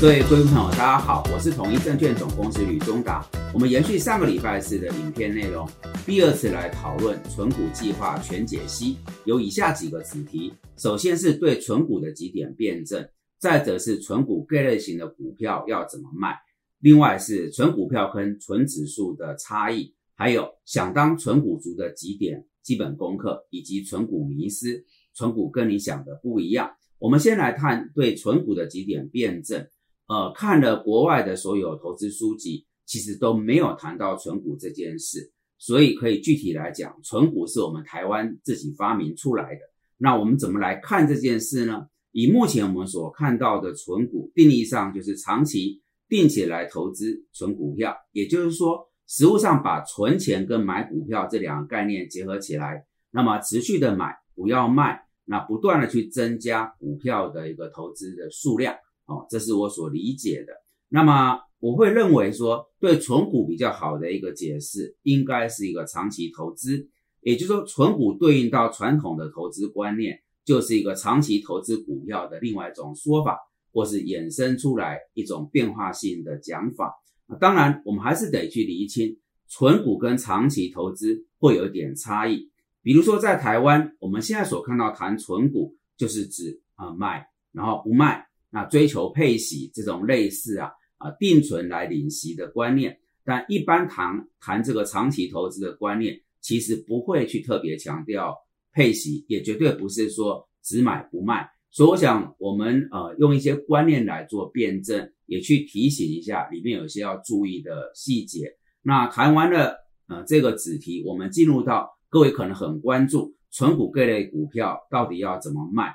各位观众朋友，大家好，我是统一证券总公司吕中达。我们延续上个礼拜四的影片内容，第二次来讨论存股计划全解析，有以下几个子题：首先是对存股的几点辩证，再者是存股各类型的股票要怎么卖，另外是存股票跟存指数的差异，还有想当存股族的几点基本功课，以及存股迷思，存股跟你想的不一样。我们先来看对存股的几点辩证。呃，看了国外的所有投资书籍，其实都没有谈到存股这件事，所以可以具体来讲，存股是我们台湾自己发明出来的。那我们怎么来看这件事呢？以目前我们所看到的存股定义上，就是长期并且来投资存股票，也就是说，实物上把存钱跟买股票这两个概念结合起来，那么持续的买，不要卖，那不断的去增加股票的一个投资的数量。哦，这是我所理解的。那么我会认为说，对存股比较好的一个解释，应该是一个长期投资。也就是说，存股对应到传统的投资观念，就是一个长期投资股票的另外一种说法，或是衍生出来一种变化性的讲法。当然，我们还是得去厘清，存股跟长期投资会有一点差异。比如说，在台湾，我们现在所看到谈存股，就是指啊卖，然后不卖。那追求配息这种类似啊啊定存来领息的观念，但一般谈谈这个长期投资的观念，其实不会去特别强调配息，也绝对不是说只买不卖。所以我想我们呃用一些观念来做辩证，也去提醒一下里面有些要注意的细节。那谈完了呃这个子题，我们进入到各位可能很关注纯股各类股票到底要怎么卖。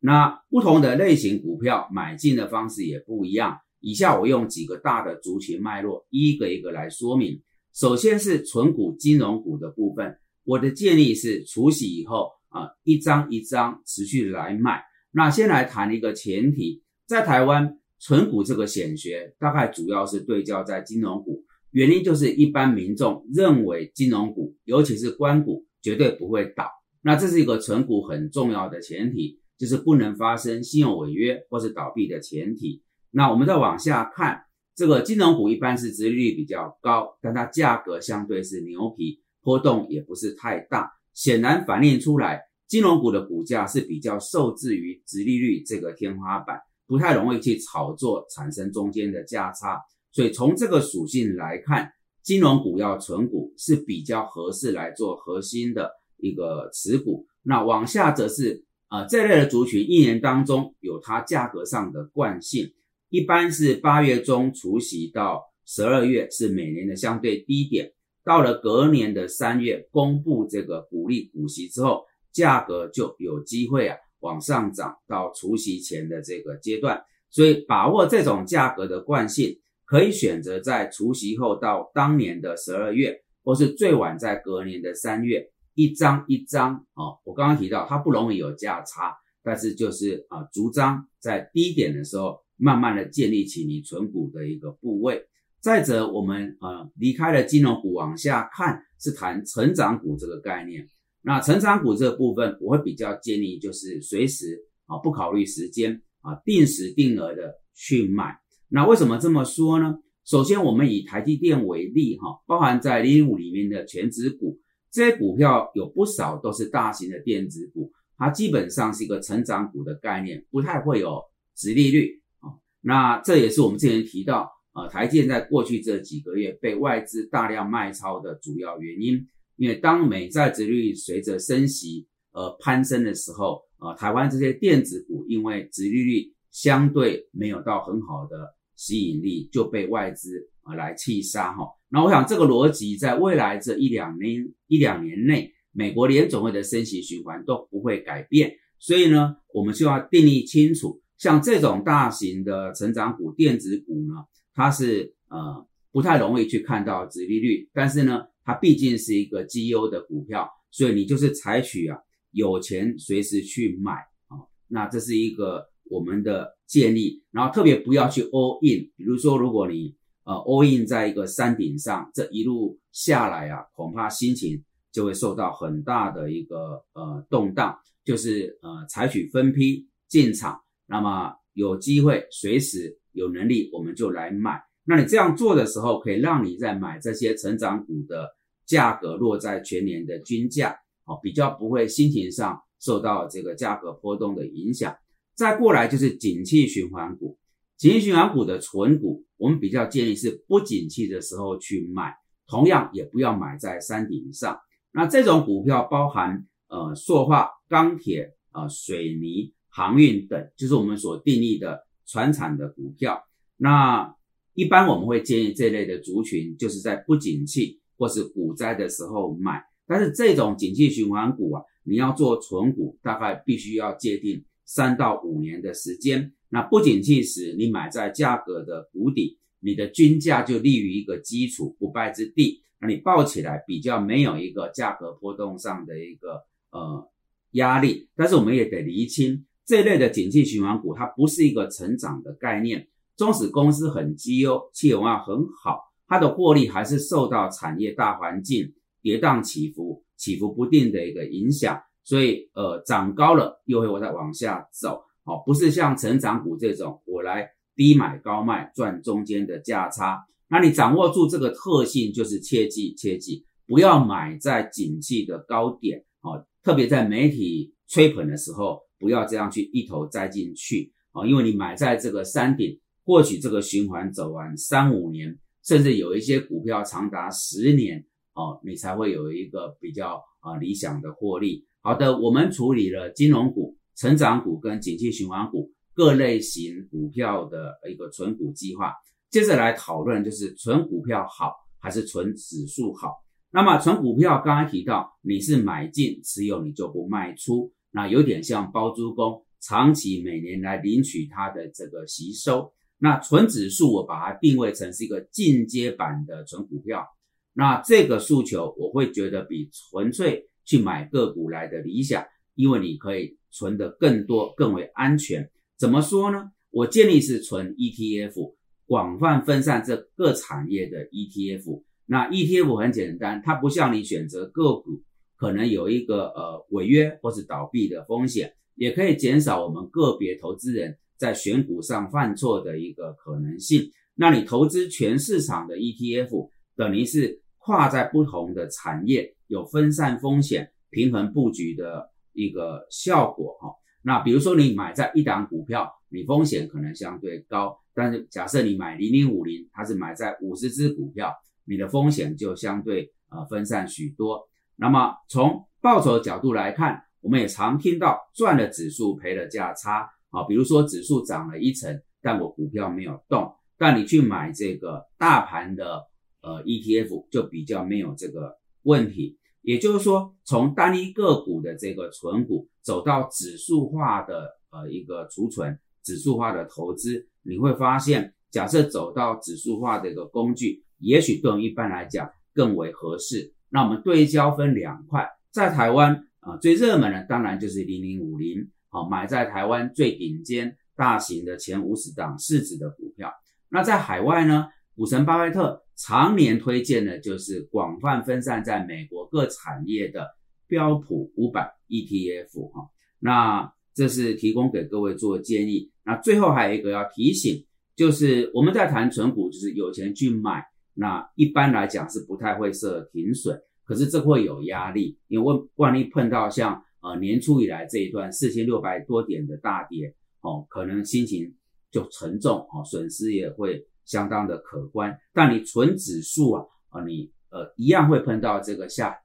那不同的类型股票买进的方式也不一样。以下我用几个大的族群脉络，一个一个来说明。首先是纯股金融股的部分，我的建议是除息以后啊，一张一张持续来卖。那先来谈一个前提，在台湾纯股这个显学，大概主要是对焦在金融股，原因就是一般民众认为金融股，尤其是关股，绝对不会倒。那这是一个纯股很重要的前提。就是不能发生信用违约或是倒闭的前提。那我们再往下看，这个金融股一般是殖利率比较高，但它价格相对是牛皮，波动也不是太大，显然反映出来金融股的股价是比较受制于殖利率这个天花板，不太容易去炒作，产生中间的价差。所以从这个属性来看，金融股要存股是比较合适来做核心的一个持股。那往下则是。啊，这类的族群一年当中有它价格上的惯性，一般是八月中除夕到十二月是每年的相对低点，到了隔年的三月公布这个股利股息之后，价格就有机会啊往上涨到除夕前的这个阶段，所以把握这种价格的惯性，可以选择在除夕后到当年的十二月，或是最晚在隔年的三月。一张一张啊，我刚刚提到它不容易有价差，但是就是啊，逐张在低点的时候，慢慢的建立起你存股的一个部位。再者，我们呃离开了金融股往下看，是谈成长股这个概念。那成长股这个部分，我会比较建议就是随时啊，不考虑时间啊，定时定额的去买。那为什么这么说呢？首先，我们以台积电为例哈，包含在零五里面的全指股。这些股票有不少都是大型的电子股，它基本上是一个成长股的概念，不太会有殖利率啊。那这也是我们之前提到，呃，台建在过去这几个月被外资大量卖超的主要原因。因为当美债殖利率随着升息而攀升的时候，呃，台湾这些电子股因为殖利率相对没有到很好的吸引力，就被外资啊来弃杀哈。那我想这个逻辑在未来这一两年一两年内，美国联总会的升息循环都不会改变，所以呢，我们就要定义清楚，像这种大型的成长股、电子股呢，它是呃不太容易去看到殖利率，但是呢，它毕竟是一个绩优的股票，所以你就是采取啊有钱随时去买啊，那这是一个我们的建议，然后特别不要去 all in，比如说如果你。呃，all in 在一个山顶上，这一路下来啊，恐怕心情就会受到很大的一个呃动荡。就是呃，采取分批进场，那么有机会随时有能力我们就来买。那你这样做的时候，可以让你在买这些成长股的价格落在全年的均价，哦，比较不会心情上受到这个价格波动的影响。再过来就是景气循环股，景气循环股的存股，我们比较建议是不景气的时候去买，同样也不要买在山顶上。那这种股票包含呃塑化、钢铁、啊水泥、航运等，就是我们所定义的船产的股票。那一般我们会建议这类的族群，就是在不景气或是股灾的时候买。但是这种景气循环股啊，你要做存股，大概必须要界定三到五年的时间。那不景气时，你买在价格的谷底，你的均价就立于一个基础不败之地。那你抱起来比较没有一个价格波动上的一个呃压力。但是我们也得厘清，这类的景气循环股，它不是一个成长的概念。纵使公司很绩优，企业文化很好，它的获利还是受到产业大环境跌宕起伏、起伏不定的一个影响。所以，呃，涨高了又会再往下走，哦，不是像成长股这种，我来低买高卖赚中间的价差。那你掌握住这个特性，就是切记切记，不要买在景气的高点，哦，特别在媒体吹捧的时候，不要这样去一头栽进去，哦，因为你买在这个山顶。或许这个循环走完三五年，甚至有一些股票长达十年哦，你才会有一个比较啊理想的获利。好的，我们处理了金融股、成长股跟景气循环股各类型股票的一个存股计划。接着来讨论，就是存股票好还是存指数好？那么存股票刚才提到，你是买进持有，你就不卖出，那有点像包租公，长期每年来领取它的这个吸收。那纯指数我把它定位成是一个进阶版的纯股票，那这个诉求我会觉得比纯粹去买个股来的理想，因为你可以存的更多，更为安全。怎么说呢？我建议是存 ETF，广泛分散这各产业的 ETF。那 ETF 很简单，它不像你选择个股，可能有一个呃违约或是倒闭的风险，也可以减少我们个别投资人。在选股上犯错的一个可能性，那你投资全市场的 ETF，等于是跨在不同的产业，有分散风险、平衡布局的一个效果哈。那比如说你买在一档股票，你风险可能相对高，但是假设你买零零五零，它是买在五十只股票，你的风险就相对呃分散许多。那么从报酬角度来看，我们也常听到赚了指数，赔了价差。啊，比如说指数涨了一成，但我股票没有动，但你去买这个大盘的呃 ETF 就比较没有这个问题。也就是说，从单一个股的这个存股走到指数化的呃一个储存、指数化的投资，你会发现，假设走到指数化的一个工具，也许对我们一般来讲更为合适。那我们对焦分两块，在台湾啊最热门的当然就是零零五零。好，买在台湾最顶尖大型的前五十档市值的股票。那在海外呢？股神巴菲特常年推荐的就是广泛分散在美国各产业的标普五百 ETF。哈，那这是提供给各位做建议。那最后还有一个要提醒，就是我们在谈存股，就是有钱去买。那一般来讲是不太会设停损，可是这会有压力，因为万一碰到像。呃，年初以来这一段四千六百多点的大跌，哦，可能心情就沉重，哦，损失也会相当的可观。但你纯指数啊，啊，你呃一样会碰到这个下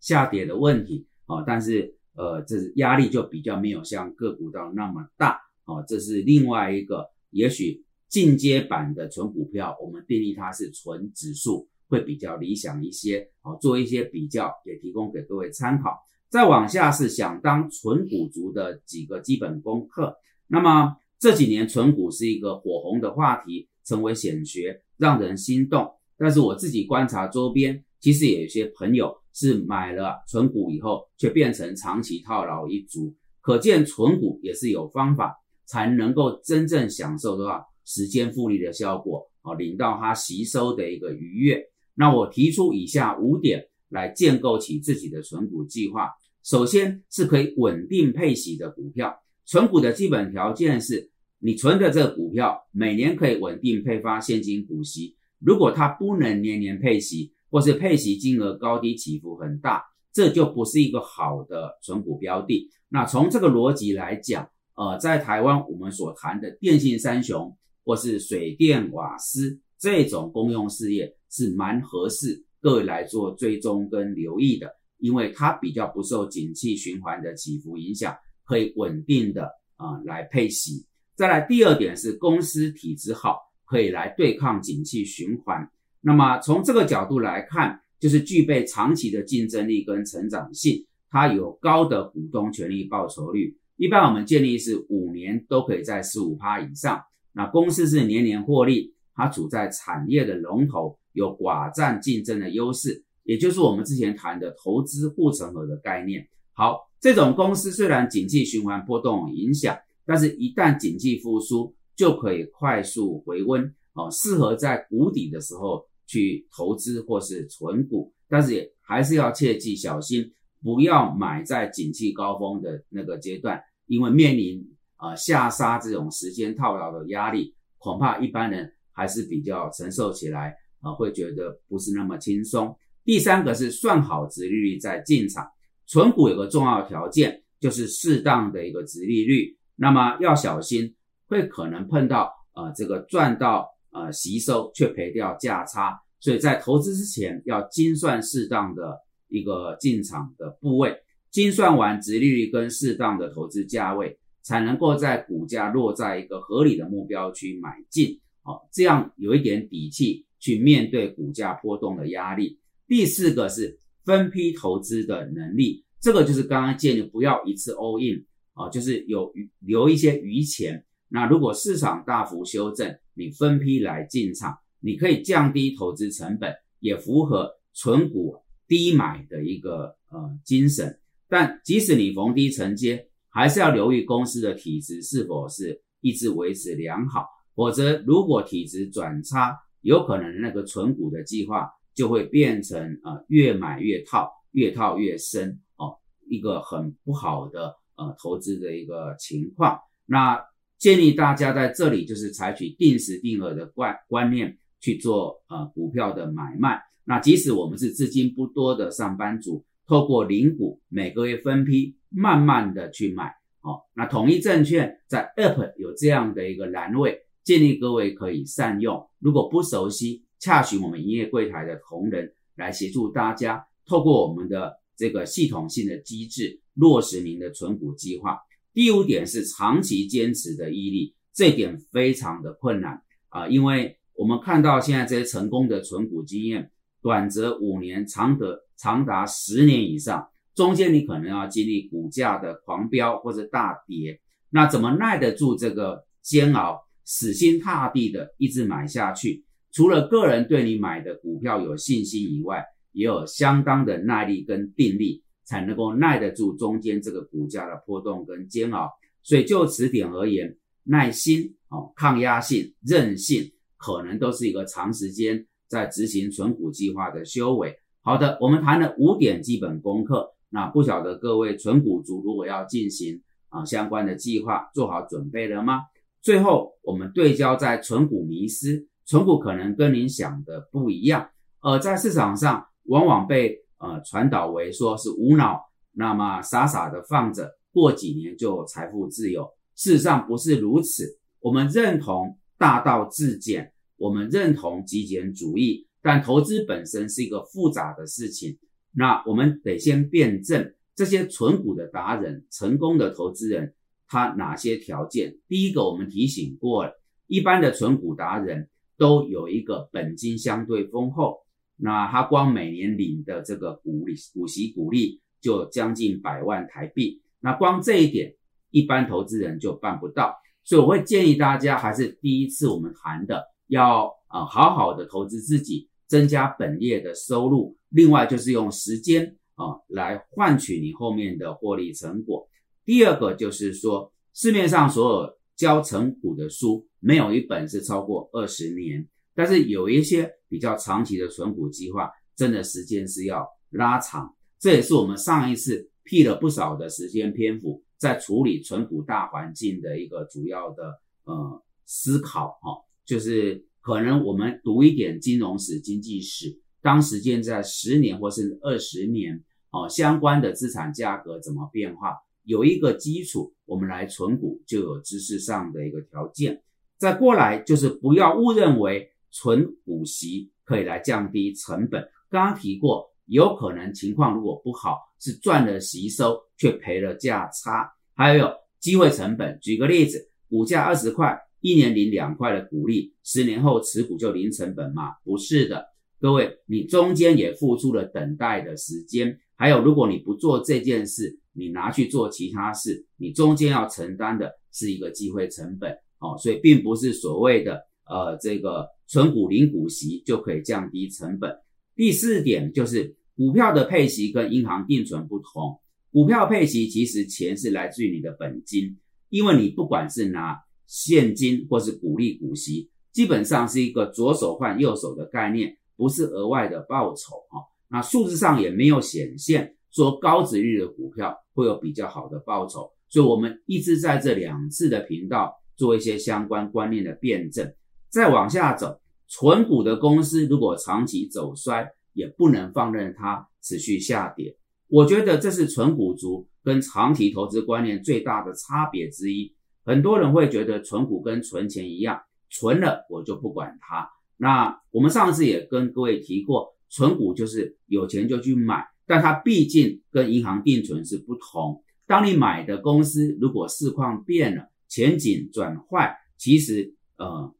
下跌的问题，啊，但是呃，这是压力就比较没有像个股到那么大，啊，这是另外一个也许进阶版的纯股票，我们定义它是纯指数会比较理想一些，哦，做一些比较，也提供给各位参考。再往下是想当纯股族的几个基本功课。那么这几年存股是一个火红的话题，成为显学，让人心动。但是我自己观察周边，其实也有些朋友是买了存股以后，却变成长期套牢一族。可见存股也是有方法，才能够真正享受的话，时间复利的效果啊，领到它吸收的一个愉悦。那我提出以下五点。来建构起自己的存股计划，首先是可以稳定配息的股票。存股的基本条件是你存的这个股票每年可以稳定配发现金股息，如果它不能年年配息，或是配息金额高低起伏很大，这就不是一个好的存股标的。那从这个逻辑来讲，呃，在台湾我们所谈的电信三雄或是水电瓦斯这种公用事业是蛮合适各位来做追踪跟留意的，因为它比较不受景气循环的起伏影响，可以稳定的啊来配息。再来第二点是公司体质好，可以来对抗景气循环。那么从这个角度来看，就是具备长期的竞争力跟成长性，它有高的股东权益报酬率。一般我们建议是五年都可以在十五趴以上。那公司是年年获利，它处在产业的龙头，有寡占竞争的优势，也就是我们之前谈的投资护城河的概念。好，这种公司虽然景气循环波动影响。但是，一旦经济复苏，就可以快速回温哦，适合在谷底的时候去投资或是存股。但是也还是要切记小心，不要买在景气高峰的那个阶段，因为面临啊下杀这种时间套牢的压力，恐怕一般人还是比较承受起来啊，会觉得不是那么轻松。第三个是算好值利率再进场，存股有个重要条件，就是适当的一个值利率。那么要小心，会可能碰到呃这个赚到呃吸收却赔掉价差，所以在投资之前要精算适当的一个进场的部位，精算完值利率跟适当的投资价位，才能够在股价落在一个合理的目标区买进，哦，这样有一点底气去面对股价波动的压力。第四个是分批投资的能力，这个就是刚刚建议不要一次 all in。啊，就是有余留一些余钱。那如果市场大幅修正，你分批来进场，你可以降低投资成本，也符合存股低买的一个呃精神。但即使你逢低承接，还是要留意公司的体质是否是一直维持良好，否则如果体质转差，有可能那个存股的计划就会变成啊越买越套，越套越深哦，一个很不好的。呃，投资的一个情况，那建议大家在这里就是采取定时定额的观观念去做呃股票的买卖。那即使我们是资金不多的上班族，透过零股每个月分批慢慢的去买。哦，那统一证券在 App 有这样的一个栏位，建议各位可以善用。如果不熟悉，洽询我们营业柜台的同仁来协助大家，透过我们的这个系统性的机制。落实您的存股计划。第五点是长期坚持的毅力，这点非常的困难啊，因为我们看到现在这些成功的存股经验，短则五年，长得长达十年以上，中间你可能要经历股价的狂飙或者大跌，那怎么耐得住这个煎熬，死心塌地的一直买下去？除了个人对你买的股票有信心以外，也有相当的耐力跟定力。才能够耐得住中间这个股价的波动跟煎熬，所以就此点而言，耐心哦、抗压性、韧性，可能都是一个长时间在执行存股计划的修为。好的，我们谈了五点基本功课，那不晓得各位存股族如果要进行啊相关的计划，做好准备了吗？最后，我们对焦在存股迷失，存股可能跟您想的不一样，而在市场上往往被。呃，传导为说是无脑，那么傻傻的放着，过几年就财富自由。事实上不是如此。我们认同大道至简，我们认同极简主义，但投资本身是一个复杂的事情。那我们得先辩证这些存股的达人、成功的投资人，他哪些条件？第一个，我们提醒过了，一般的存股达人都有一个本金相对丰厚。那他光每年领的这个股利、股息、股利就将近百万台币。那光这一点，一般投资人就办不到。所以我会建议大家，还是第一次我们谈的，要啊好好的投资自己，增加本业的收入。另外就是用时间啊来换取你后面的获利成果。第二个就是说，市面上所有教成股的书，没有一本是超过二十年。但是有一些比较长期的存股计划，真的时间是要拉长。这也是我们上一次辟了不少的时间篇幅，在处理存股大环境的一个主要的呃思考哈，就是可能我们读一点金融史、经济史，当时间在十年或是二十年哦，相关的资产价格怎么变化，有一个基础，我们来存股就有知识上的一个条件。再过来就是不要误认为存股息可以来降低成本。刚刚提过，有可能情况如果不好，是赚了息收却赔了价差。还有机会成本，举个例子，股价二十块，一年领两块的股利，十年后持股就零成本吗？不是的，各位，你中间也付出了等待的时间。还有，如果你不做这件事，你拿去做其他事，你中间要承担的是一个机会成本。哦，所以并不是所谓的呃这个存股零股息就可以降低成本。第四点就是股票的配息跟银行定存不同，股票配息其实钱是来自于你的本金，因为你不管是拿现金或是股利股息，基本上是一个左手换右手的概念，不是额外的报酬哈。那数字上也没有显现说高值率的股票会有比较好的报酬，所以我们一直在这两次的频道。做一些相关观念的辩证，再往下走，纯股的公司如果长期走衰，也不能放任它持续下跌。我觉得这是纯股族跟长期投资观念最大的差别之一。很多人会觉得纯股跟存钱一样，存了我就不管它。那我们上次也跟各位提过，纯股就是有钱就去买，但它毕竟跟银行定存是不同。当你买的公司如果市况变了，前景转坏，其实呃，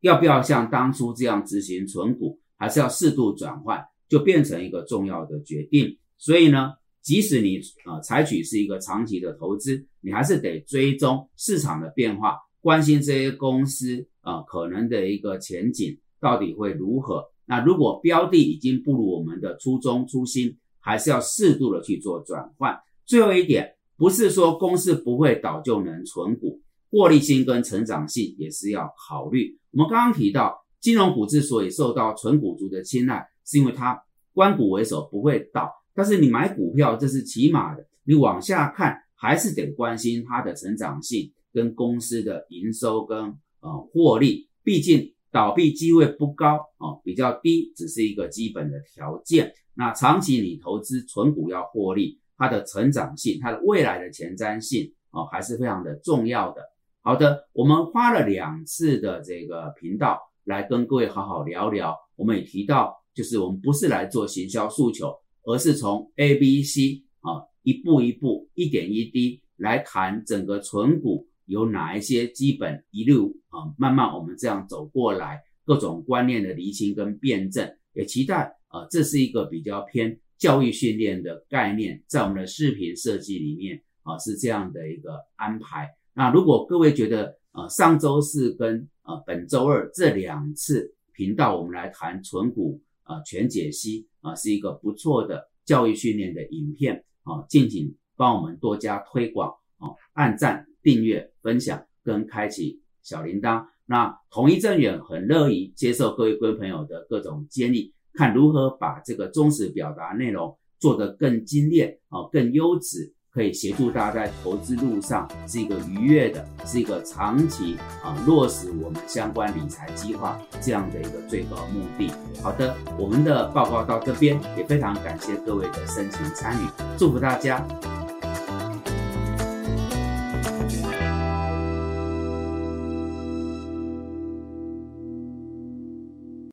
要不要像当初这样执行存股，还是要适度转换，就变成一个重要的决定。所以呢，即使你呃采取是一个长期的投资，你还是得追踪市场的变化，关心这些公司啊可能的一个前景到底会如何。那如果标的已经不如我们的初衷初心，还是要适度的去做转换。最后一点，不是说公司不会倒就能存股。获利性跟成长性也是要考虑。我们刚刚提到，金融股之所以受到纯股族的青睐，是因为它关股为首，不会倒。但是你买股票，这是起码的。你往下看，还是得关心它的成长性跟公司的营收跟呃获利。毕竟倒闭机会不高啊，比较低，只是一个基本的条件。那长期你投资纯股要获利，它的成长性、它的未来的前瞻性啊，还是非常的重要的。好的，我们花了两次的这个频道来跟各位好好聊聊。我们也提到，就是我们不是来做行销诉求，而是从 A、B、C 啊一步一步、一点一滴来谈整个存股有哪一些基本一路啊，慢慢我们这样走过来，各种观念的厘清跟辩证，也期待啊，这是一个比较偏教育训练的概念，在我们的视频设计里面啊是这样的一个安排。那如果各位觉得，呃，上周四跟呃本周二这两次频道，我们来谈纯股啊全解析啊，是一个不错的教育训练的影片啊，敬请帮我们多加推广啊，按赞、订阅、分享跟开启小铃铛。那统一正远很乐意接受各位观众朋友的各种建议，看如何把这个忠实表达内容做得更精炼啊，更优质。可以协助大家在投资路上是一个愉悦的，是一个长期啊落实我们相关理财计划这样的一个最高目的。好的，我们的报告到这边，也非常感谢各位的深情参与，祝福大家。